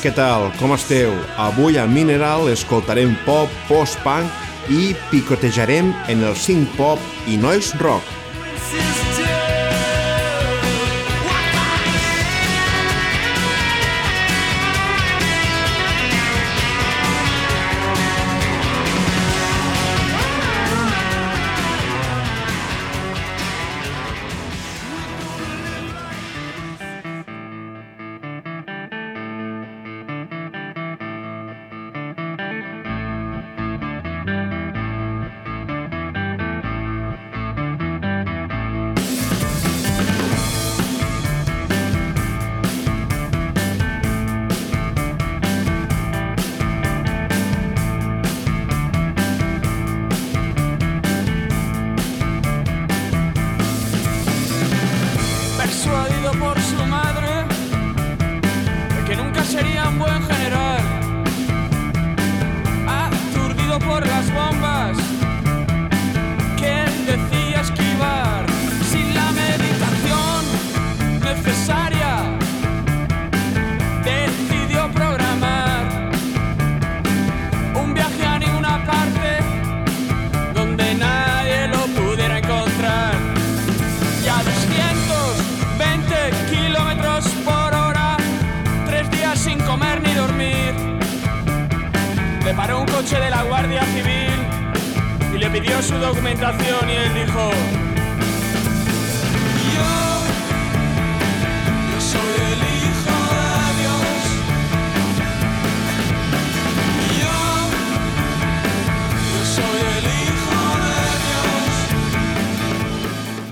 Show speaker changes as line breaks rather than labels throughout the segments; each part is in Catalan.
Què tal? Com esteu? Avui a Mineral escoltarem pop, post-punk i picotejarem en el synth pop i noise rock.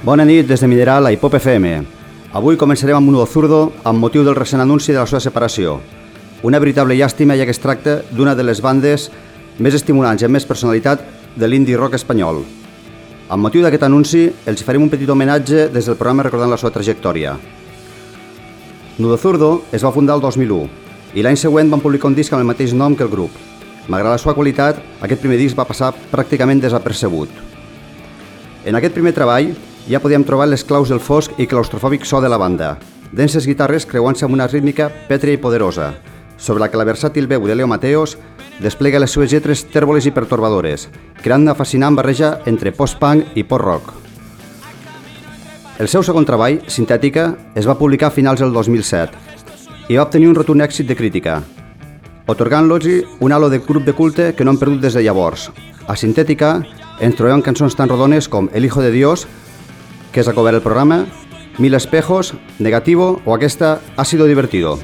Bona nit des de Mineral a Hipop FM. Avui començarem amb un zurdo amb motiu del recent anunci de la seva separació. Una veritable llàstima ja que es tracta d'una de les bandes més estimulants i amb més personalitat de l'indie rock espanyol. Amb motiu d'aquest anunci, els farem un petit homenatge des del programa recordant la seva trajectòria. Nudo Zurdo es va fundar el 2001 i l'any següent van publicar un disc amb el mateix nom que el grup. Malgrat la seva qualitat, aquest primer disc va passar pràcticament desapercebut. En aquest primer treball, ja podíem trobar les claus del fosc i claustrofòbic so de la banda, denses guitarres creuant-se amb una rítmica pètria i poderosa, sobre la que la versàtil veu de Leo Mateos desplega les seues lletres tèrboles i pertorbadores, creant una fascinant barreja entre post-punk i post-rock. El seu segon treball, Sintètica, es va publicar a finals del 2007 i va obtenir un rotund èxit de crítica, otorgant-los un halo de grup de culte que no han perdut des de llavors. A Sintètica ens trobem cançons tan rodones com El Hijo de Dios, que es a el programa, Mil Espejos, Negativo o aquesta Ha sido divertido.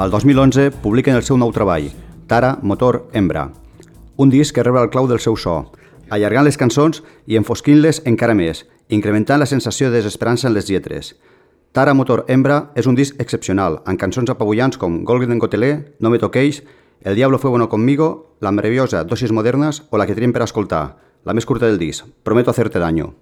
El
2011 publiquen el seu nou treball, Tara Motor Embra, un disc que rebre el clau del seu so, allargant les cançons i enfosquint-les encara més, incrementant la sensació de desesperança en les lletres. Tara Motor Embra és un disc excepcional, amb cançons apabullants com Golden Gotelé, No me toqueix, El diablo fue bueno conmigo, La meravellosa, Dosis modernes o la que tenim per escoltar, la més curta del disc, Prometo hacerte daño.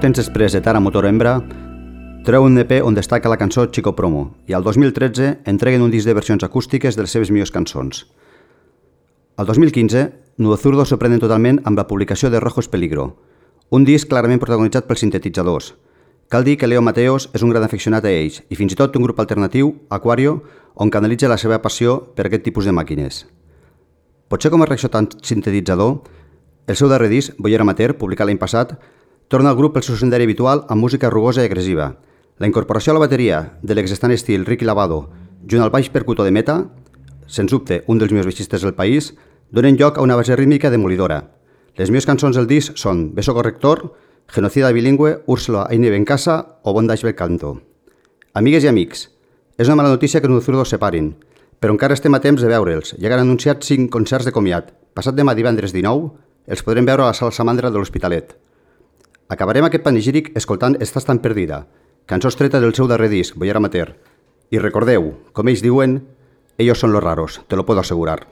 Poc temps després de Tara Motor Hembra, treu un EP on destaca la cançó Chico Promo i al 2013 entreguen un disc de versions acústiques de les seves millors cançons. Al 2015, Nudo Zurdo sorprenen totalment amb la publicació de Rojos Peligro, un disc clarament protagonitzat pels sintetitzadors. Cal dir que Leo Mateos és un gran aficionat a ells i fins i tot un grup alternatiu, Aquario, on canalitza la seva passió per aquest tipus de màquines. Potser com a reacció tan sintetitzador, el seu darrer disc, Bollera Amateur, publicat l'any passat, torna al grup pel seu senderi habitual amb música rugosa i agressiva. La incorporació a la bateria de l'exestant estil Ricky Lavado junt al baix percutor de Meta, sens dubte un dels millors baixistes del país, donen lloc a una base rítmica demolidora. Les millors cançons del disc són Beso Corrector, Genocida Bilingüe, Úrsula Aine Ben Casa o Bondage Bel Canto. Amigues i amics, és una mala notícia que Nuzurdo es separin, però encara estem a temps de veure'ls. Ja han anunciat 5 concerts de comiat. Passat demà divendres 19, els podrem veure a la sala Samandra de l'Hospitalet. Acabarem aquest panegíric escoltant Estàs tan perdida, cançó estreta del seu darrer disc, Boyer Amateur. I recordeu, com ells diuen, ellos son los raros, te lo puedo asegurar.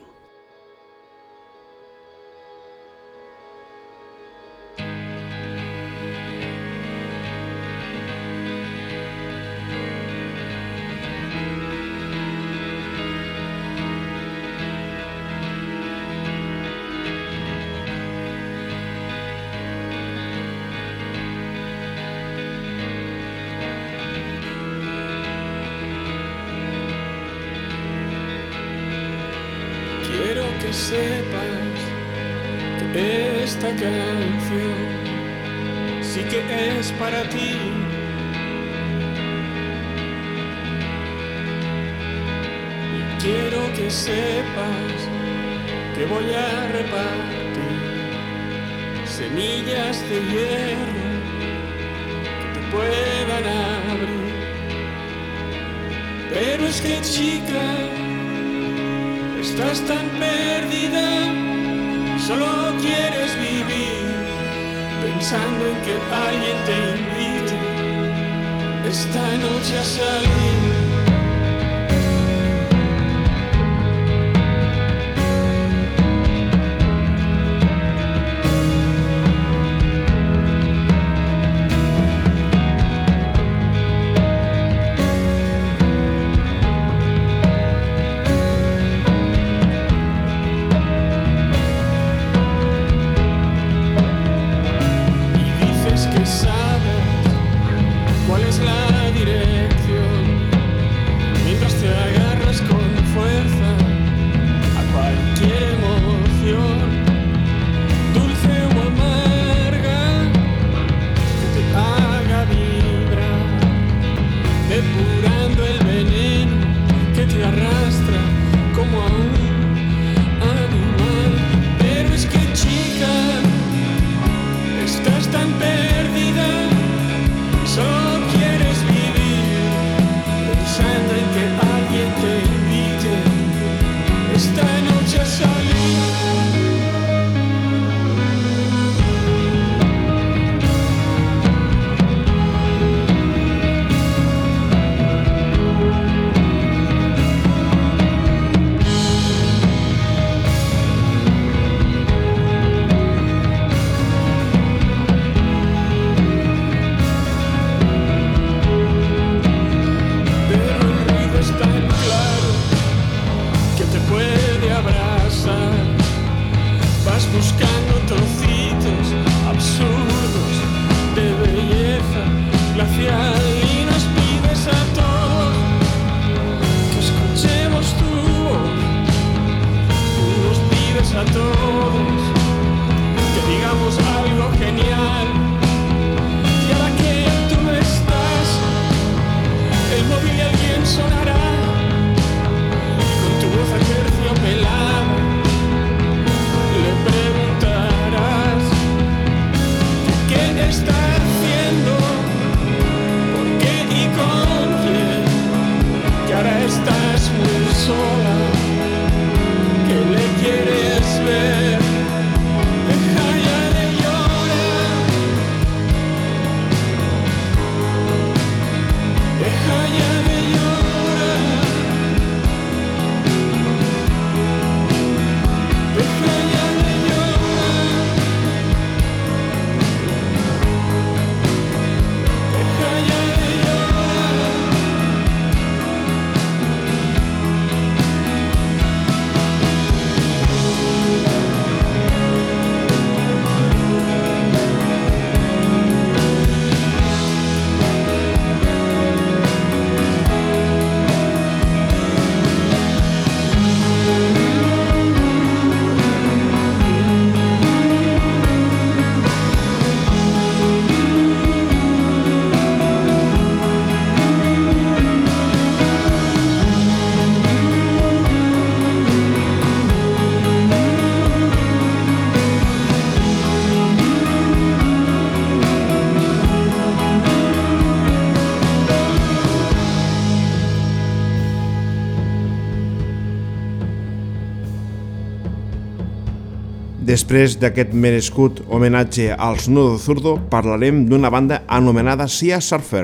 Després d'aquest merescut homenatge als Nudo Zurdo, parlarem d'una banda anomenada Sia Surfer,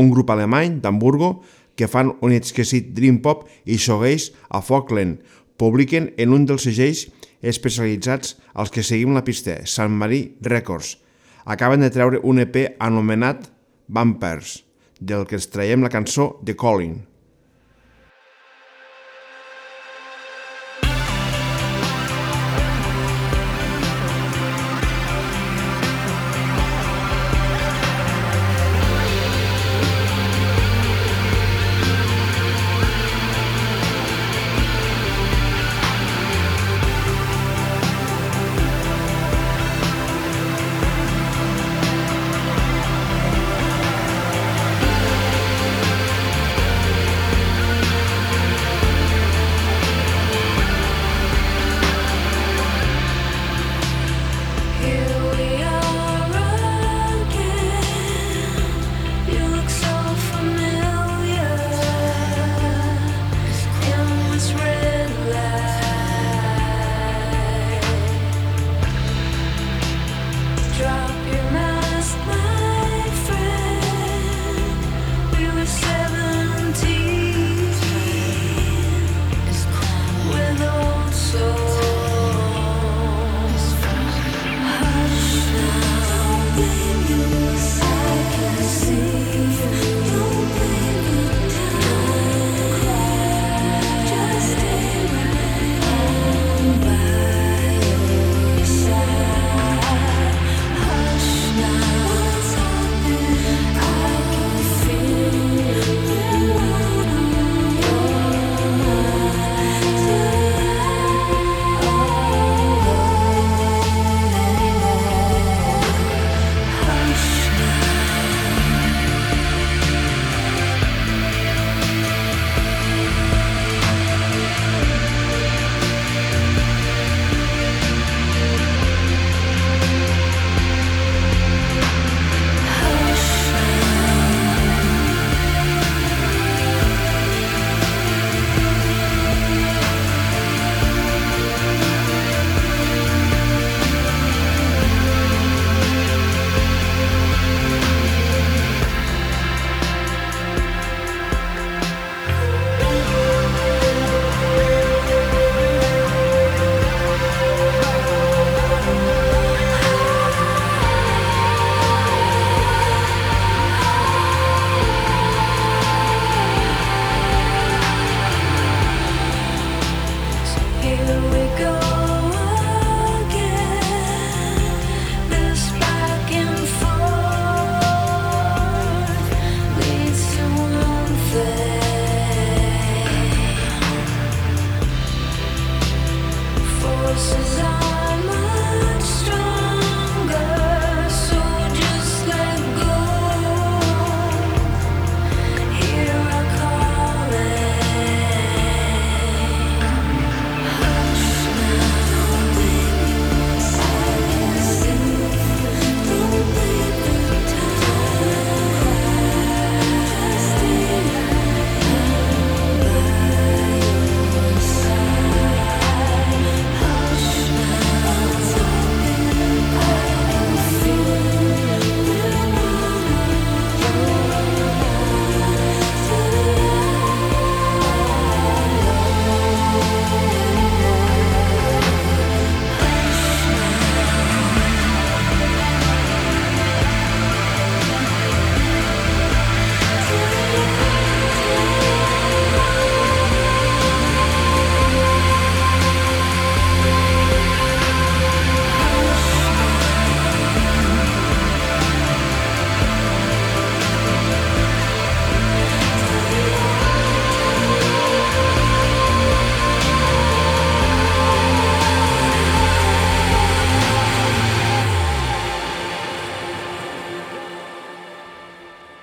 un grup alemany d'Hamburgo que fan un exquisit dream pop i shoegaze a Falkland. Publiquen en un dels segells especialitzats als que seguim la pista, Sant Marí Records. Acaben de treure un EP anomenat Vampers, del que ens traiem la cançó The Calling.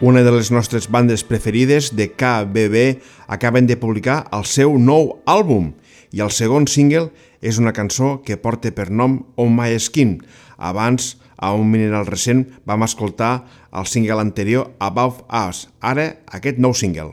Una de les nostres bandes preferides de KBB acaben de publicar el seu nou àlbum i el segon single és una cançó que porta per nom On My Skin. Abans, a un mineral recent, vam escoltar el single anterior Above Us, ara aquest nou single.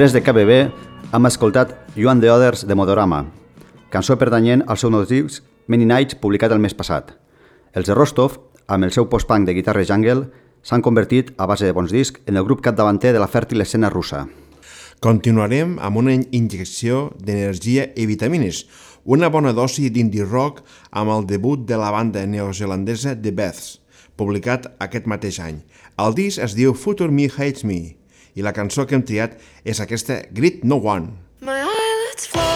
Després de KBB, hem escoltat Joan de Oders de Modorama, cançó pertanyent al seu nou disc Many Nights, publicat el mes passat. Els de Rostov, amb el seu post-punk de guitarra jungle, s'han convertit, a base de bons discs, en el grup capdavanter de la fèrtil escena russa.
Continuarem amb una injecció d'energia i vitamines, una bona dosi d'indie rock amb el debut de la banda neozelandesa The Beths, publicat aquest mateix any. El disc es diu Future Me Hates Me, i la cançó que hem triat és aquesta Grit No One.
My eyelids
flow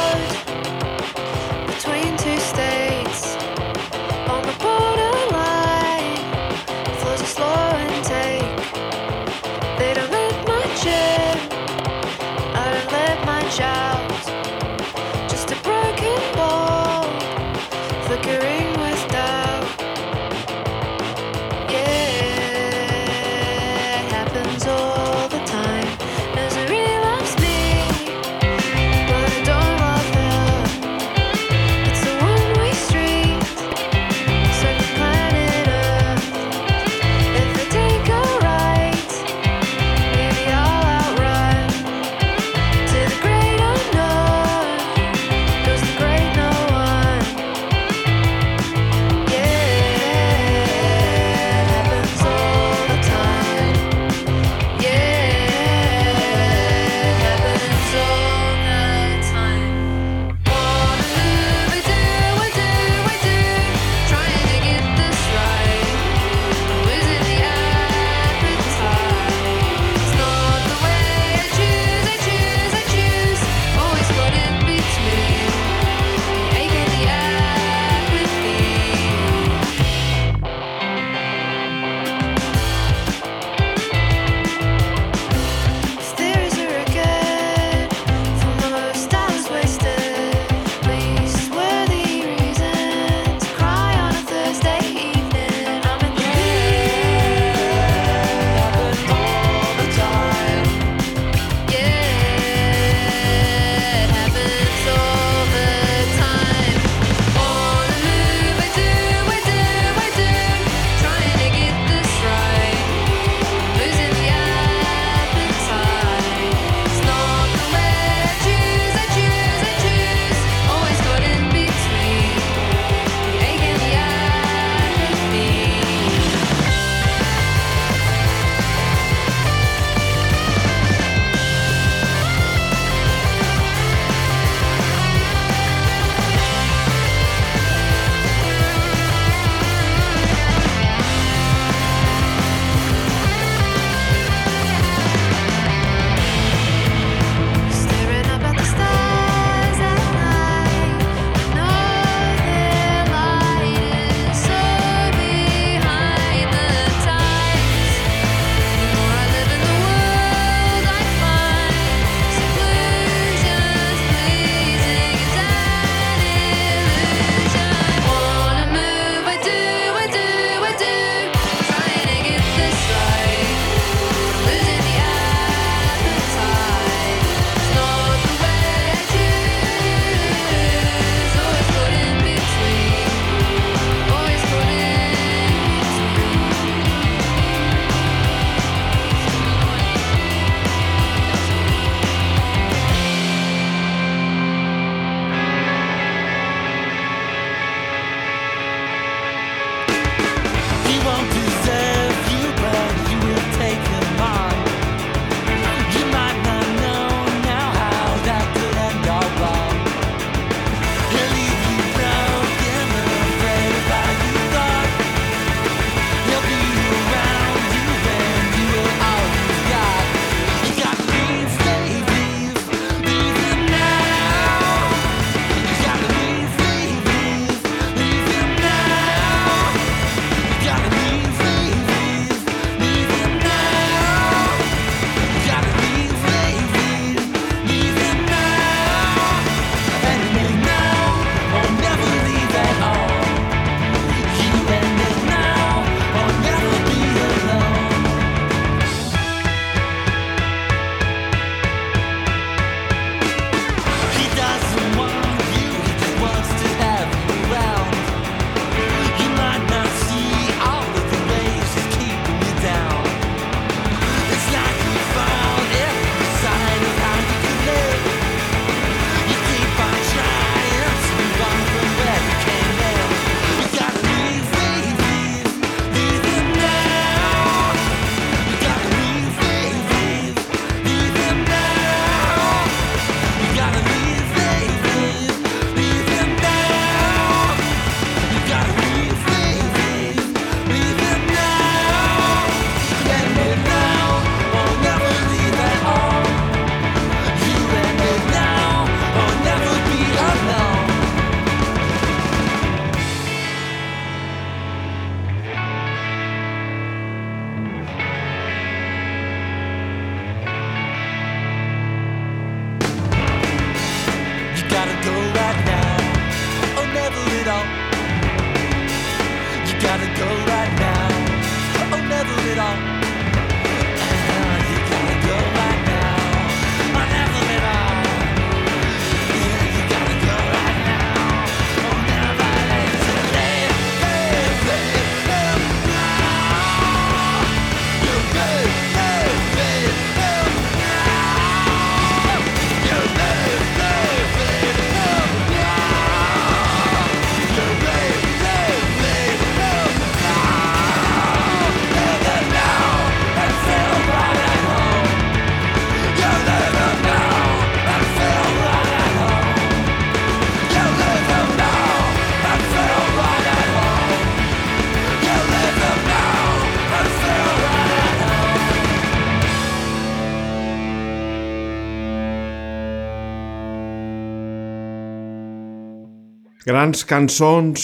Grans cançons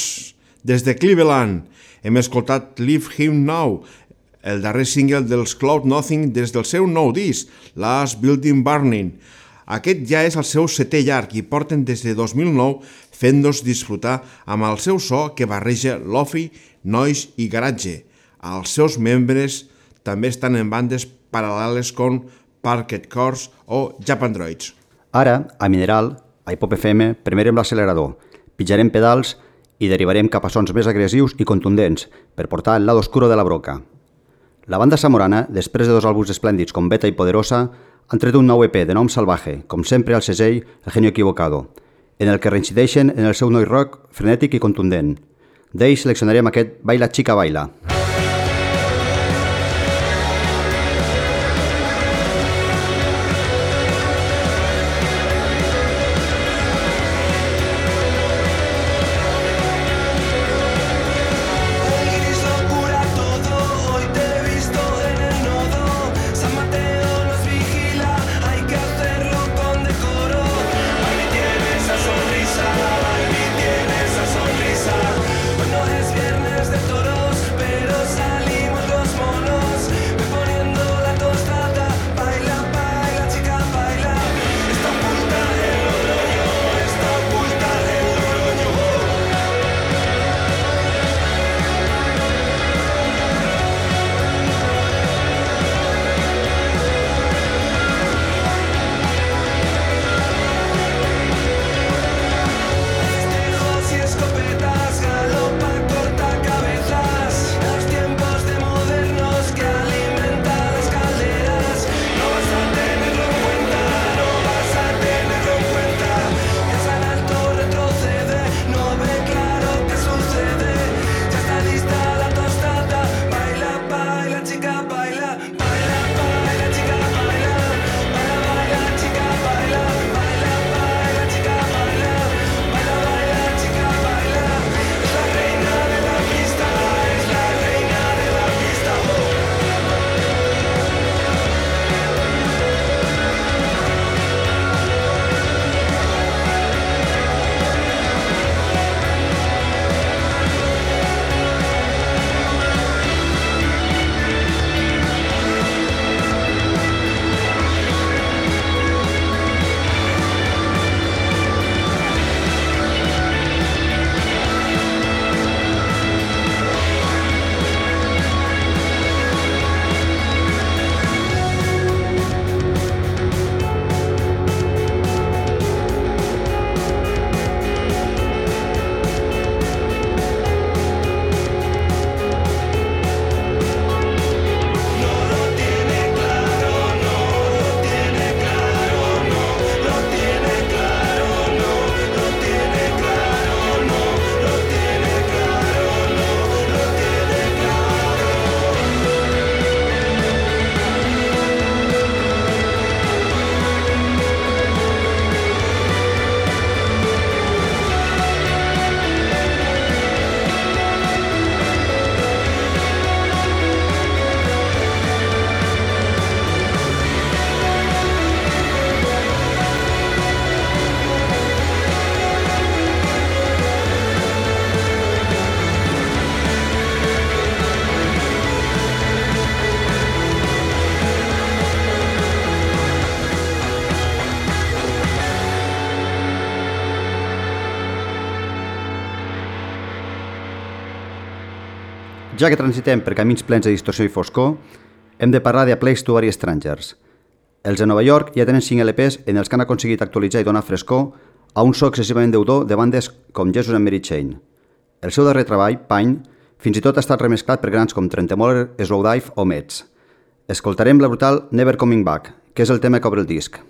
des de Cleveland. Hem escoltat Leave Him Now, el darrer single dels Cloud Nothing des del seu nou disc, Last Building Burning. Aquest ja és el seu setè llarg i porten des de 2009 fent-nos disfrutar amb el seu so que barreja lofi, noise i garatge. Els seus membres també estan en bandes paral·leles com Parket Cors o Japan Droids.
Ara, a Mineral, a Hipop FM, premerem l'accelerador, pitjarem pedals i derivarem cap a sons més agressius i contundents per portar el lado oscuro de la broca. La banda samorana, després de dos àlbums esplèndids com Beta i Poderosa, han tret un nou EP de nom Salvaje, com sempre al segell El Genio Equivocado, en el que reincideixen en el seu noi rock frenètic i contundent. D'ells seleccionarem aquest Baila Chica Baila.
Hoy
ja que transitem per camins plens de distorsió i foscor, hem de parlar de A Place to Strangers. Els de Nova York ja tenen 5 LPs en els que han aconseguit actualitzar i donar frescor a un so excessivament deudor de bandes com Jesus and Mary Chain. El seu darrer treball, Pine, fins i tot ha estat remesclat per grans com Trentemoller, Slowdive o Mets. Escoltarem la brutal Never Coming Back, que és el tema que obre el disc.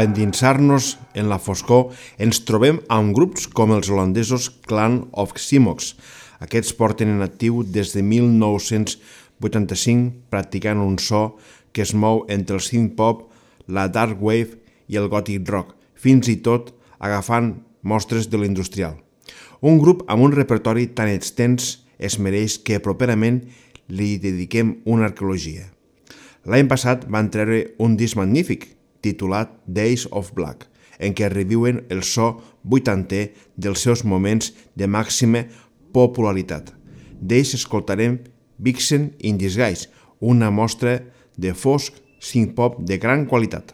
L'endinsar-nos en la foscor ens trobem amb grups com els holandesos Clan of Simox. Aquests porten en actiu des de 1985 practicant un so que es mou entre el synth pop, la dark wave i el gothic rock, fins i tot agafant mostres de l'industrial. Un grup amb un repertori tan extens es mereix que properament li dediquem una arqueologia. L'any passat van treure un disc magnífic, titulat Days of Black, en què reviuen el so vuitanter dels seus moments de màxima popularitat. D'ells escoltarem Vixen in Disguise, una mostra de fosc synth-pop de gran qualitat.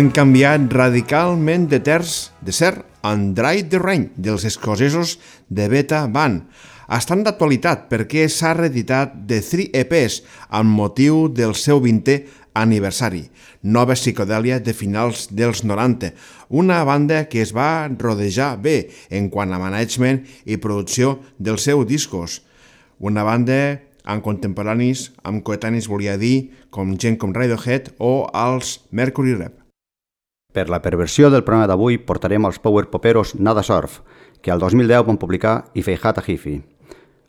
Hem canviat radicalment de terç de ser Andrai the Rain dels escocesos de Beta Band. Estan d'actualitat perquè s'ha reeditat de 3 EPs amb motiu del seu 20è Aniversari, nova psicodèlia de finals dels 90, una banda que es va rodejar bé en quant a management i producció dels seus discos. Una banda amb contemporanis, amb coetanis volia dir, com gent com Radiohead o els Mercury Rep.
Per la perversió del programa d'avui portarem els power poperos Nada Surf, que al 2010 van publicar I Feijata Hifi.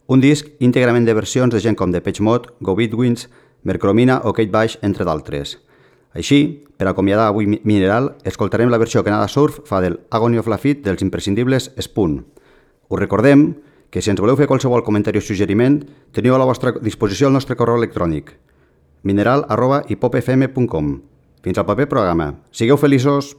Un disc íntegrament de versions de gent com Depeche Mode, Go Bitwins, Mercromina o Kate Bush, entre d'altres. Així, per acomiadar avui Mi- Mineral, escoltarem la versió que Nada Surf fa del Agony of Lafitte dels imprescindibles Spoon. Us recordem que si ens voleu fer qualsevol comentari o suggeriment, teniu a la vostra disposició el nostre correu electrònic mineral arroba hipopfm.com Fins al proper programa. Sigueu feliços!